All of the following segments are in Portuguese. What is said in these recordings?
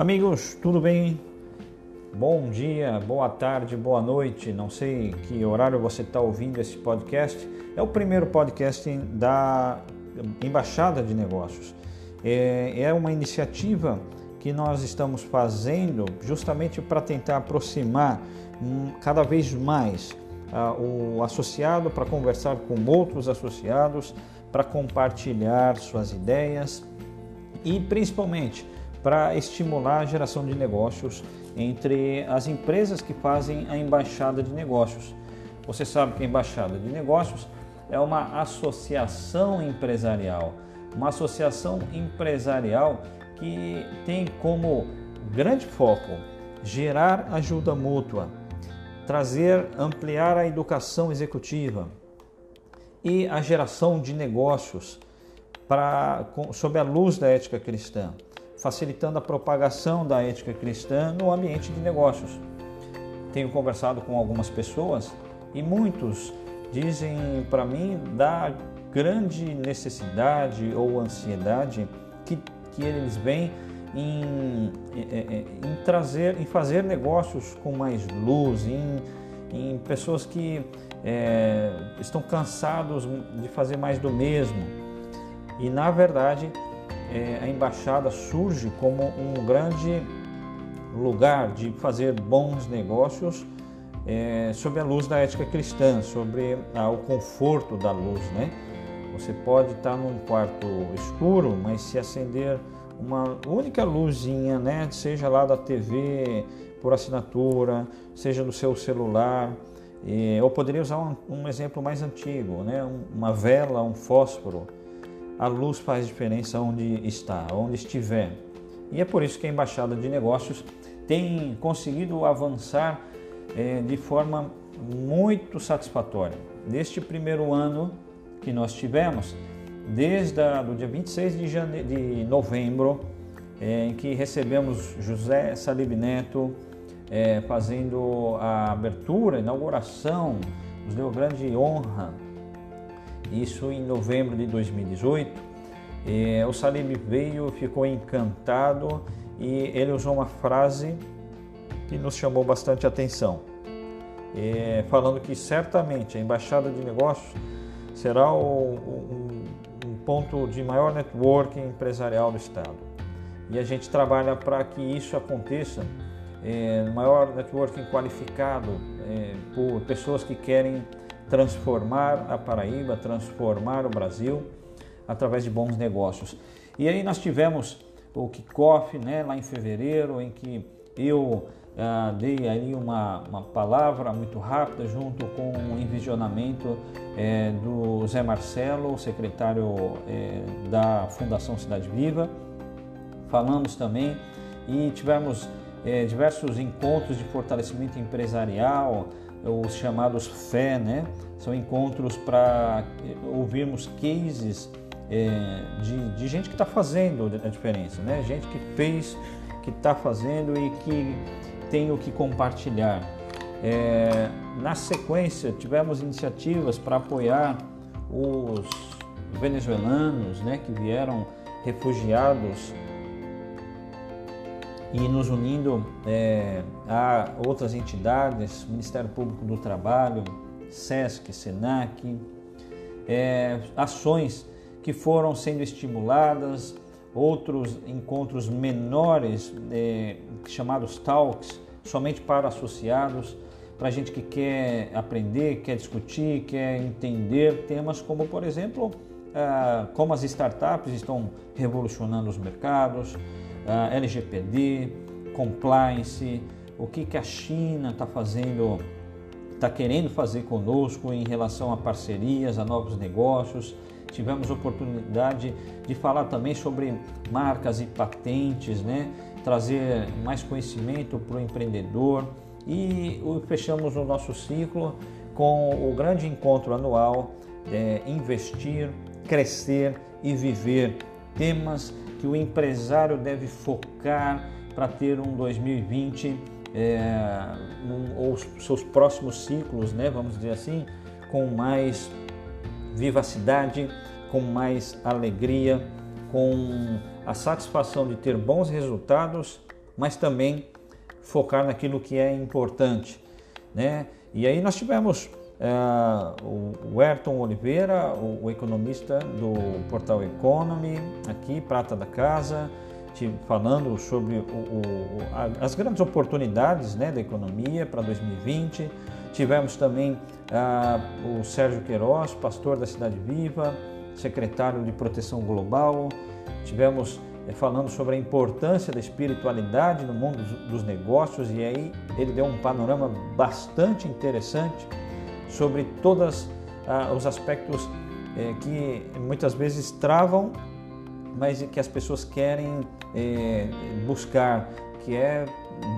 Amigos, tudo bem? Bom dia, boa tarde, boa noite. Não sei que horário você está ouvindo esse podcast. É o primeiro podcast da Embaixada de Negócios. É, é uma iniciativa que nós estamos fazendo justamente para tentar aproximar hum, cada vez mais o associado para conversar com outros associados, para compartilhar suas ideias e principalmente para estimular a geração de negócios entre as empresas que fazem a embaixada de negócios. Você sabe que a embaixada de negócios é uma associação empresarial, uma associação empresarial que tem como grande foco gerar ajuda mútua, trazer, ampliar a educação executiva e a geração de negócios para, sob a luz da ética cristã facilitando a propagação da ética cristã no ambiente de negócios. Tenho conversado com algumas pessoas e muitos dizem para mim da grande necessidade ou ansiedade que, que eles veem em, em, em, trazer, em fazer negócios com mais luz, em, em pessoas que é, estão cansados de fazer mais do mesmo. E na verdade a embaixada surge como um grande lugar de fazer bons negócios é, sob a luz da ética cristã, sobre ah, o conforto da luz, né? Você pode estar num quarto escuro, mas se acender uma única luzinha, né, seja lá da TV por assinatura, seja do seu celular, ou poderia usar um, um exemplo mais antigo, né, uma vela, um fósforo a luz faz diferença onde está, onde estiver. E é por isso que a Embaixada de Negócios tem conseguido avançar é, de forma muito satisfatória. Neste primeiro ano que nós tivemos, desde o dia 26 de, de novembro, é, em que recebemos José Salib Neto é, fazendo a abertura, a inauguração, nos deu grande honra isso em novembro de 2018. E o Salim veio, ficou encantado e ele usou uma frase que nos chamou bastante atenção, e, falando que certamente a Embaixada de Negócios será o, um, um ponto de maior networking empresarial do Estado. E a gente trabalha para que isso aconteça, é, maior networking qualificado é, por pessoas que querem transformar a Paraíba, transformar o Brasil através de bons negócios. E aí nós tivemos o kickoff né, lá em fevereiro, em que eu ah, dei ali uma, uma palavra muito rápida junto com o envisionamento eh, do Zé Marcelo, secretário eh, da Fundação Cidade Viva. Falamos também e tivemos eh, diversos encontros de fortalecimento empresarial, os chamados fé, né? São encontros para ouvirmos cases é, de, de, gente que está fazendo a diferença, né? Gente que fez, que está fazendo e que tem o que compartilhar. É, na sequência, tivemos iniciativas para apoiar os venezuelanos, né? Que vieram refugiados e nos unindo é, a outras entidades, Ministério Público do Trabalho, SESC, SENAC, é, ações que foram sendo estimuladas, outros encontros menores, é, chamados talks, somente para associados, para gente que quer aprender, quer discutir, quer entender temas como, por exemplo, ah, como as startups estão revolucionando os mercados, uh, LGPD, compliance, o que, que a China está fazendo, está querendo fazer conosco em relação a parcerias, a novos negócios. Tivemos oportunidade de falar também sobre marcas e patentes, né? trazer mais conhecimento para o empreendedor e fechamos o nosso ciclo com o grande encontro anual é, Investir, Crescer e Viver temas que o empresário deve focar para ter um 2020 é, um, ou seus próximos ciclos, né, vamos dizer assim, com mais vivacidade, com mais alegria, com a satisfação de ter bons resultados mas também focar naquilo que é importante, né? E aí nós tivemos uh, o Ayrton Oliveira, o, o, economista do portal Economy, aqui, Prata da Casa, falando sobre o, o, as grandes oportunidades né, da economia para 2020. Tivemos também uh, o Sérgio Queiroz, pastor da Cidade Viva, secretário de Proteção Global. Tivemos eh, falando sobre a importância da espiritualidade no mundo dos negócios e aí ele deu um panorama bastante interessante sobre todos ah, os aspectos eh, que muitas vezes travam, mas que as pessoas querem eh, buscar, que é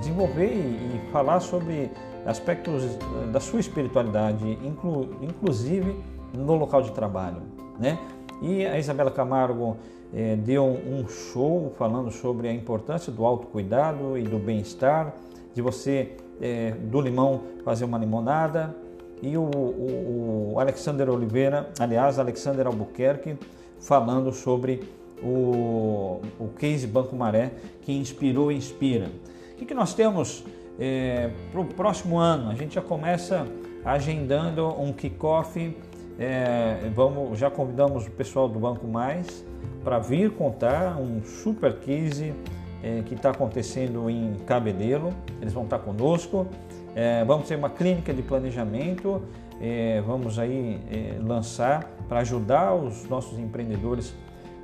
desenvolver e, e falar sobre aspectos eh, da sua espiritualidade, inclu, inclusive no local de trabalho, né? E a Isabela Camargo eh, deu um show falando sobre a importância do autocuidado e do bem-estar, de você eh, do limão fazer uma limonada. E o, o, o Alexander Oliveira, aliás, Alexander Albuquerque, falando sobre o, o case Banco Maré, que inspirou e inspira. O que, que nós temos é, para o próximo ano. A gente já começa agendando um kickoff. É, vamos, já convidamos o pessoal do Banco Mais para vir contar um super case é, que está acontecendo em Cabedelo. Eles vão estar conosco. É, vamos ter uma clínica de planejamento. É, vamos aí é, lançar para ajudar os nossos empreendedores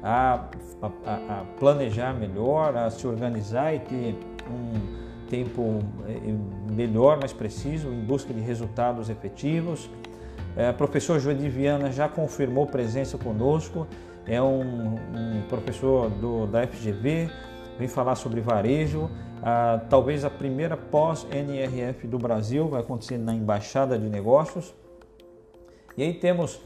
a, a, a planejar melhor, a se organizar e ter um tempo eh, melhor, mais preciso, em busca de resultados efetivos. É, professor Joedi Viana já confirmou presença conosco, é um, um professor do, da FGV, vem falar sobre varejo. Ah, talvez a primeira pós-NRF do Brasil vai acontecer na Embaixada de Negócios. E aí temos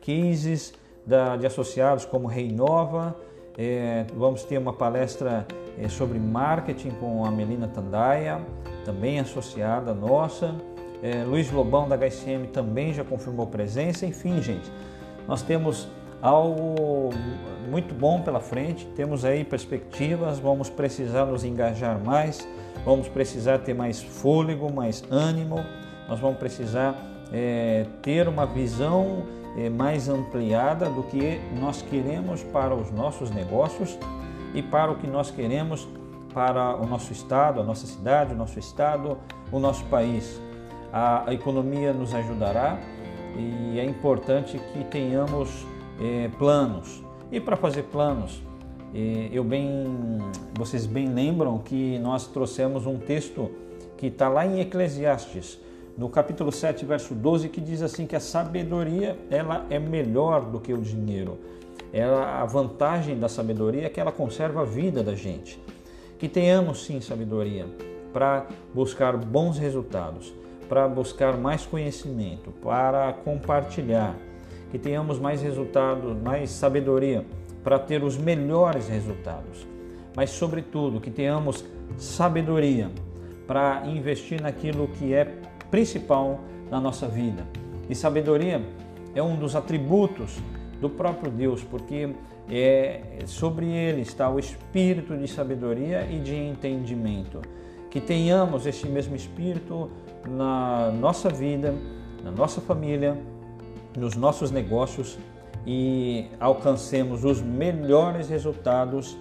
cases da, de associados como Reinova, é, vamos ter uma palestra é, sobre marketing com a Melina Tandaia, também associada nossa. É, Luiz Lobão da HSM também já confirmou presença. Enfim, gente, nós temos algo muito bom pela frente, temos aí perspectivas, vamos precisar nos engajar mais, vamos precisar ter mais fôlego, mais ânimo, nós vamos precisar é, ter uma visão é, mais ampliada do que nós queremos para os nossos negócios e para o que nós queremos para o nosso estado, a nossa cidade, o nosso estado, o nosso país. A, a economia nos ajudará e é importante que tenhamos é, planos. E para fazer planos, é, eu bem, vocês bem lembram que nós trouxemos um texto que está lá em Eclesiastes, no capítulo 7, verso 12, que diz assim que a sabedoria ela é melhor do que o dinheiro. Ela, a vantagem da sabedoria é que ela conserva a vida da gente. Que tenhamos sim sabedoria para buscar bons resultados, para buscar mais conhecimento, para compartilhar. Que tenhamos mais resultados, mais sabedoria para ter os melhores resultados. Mas, sobretudo, que tenhamos sabedoria para investir naquilo que é principal na nossa vida. E sabedoria é um dos atributos do próprio Deus, porque é sobre ele está o espírito de sabedoria e de entendimento. Que tenhamos este mesmo espírito na nossa vida, na nossa família, nos nossos negócios e alcancemos os melhores resultados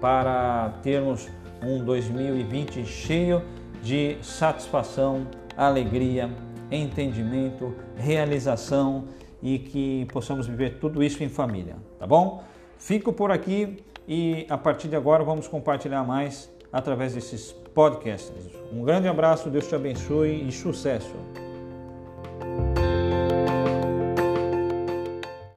para termos um 2020 cheio de satisfação, alegria, entendimento, realização e que possamos viver tudo isso em família, tá bom? Fico por aqui e a partir de agora vamos compartilhar mais através desses podcasts. Um grande abraço, Deus te abençoe e sucesso!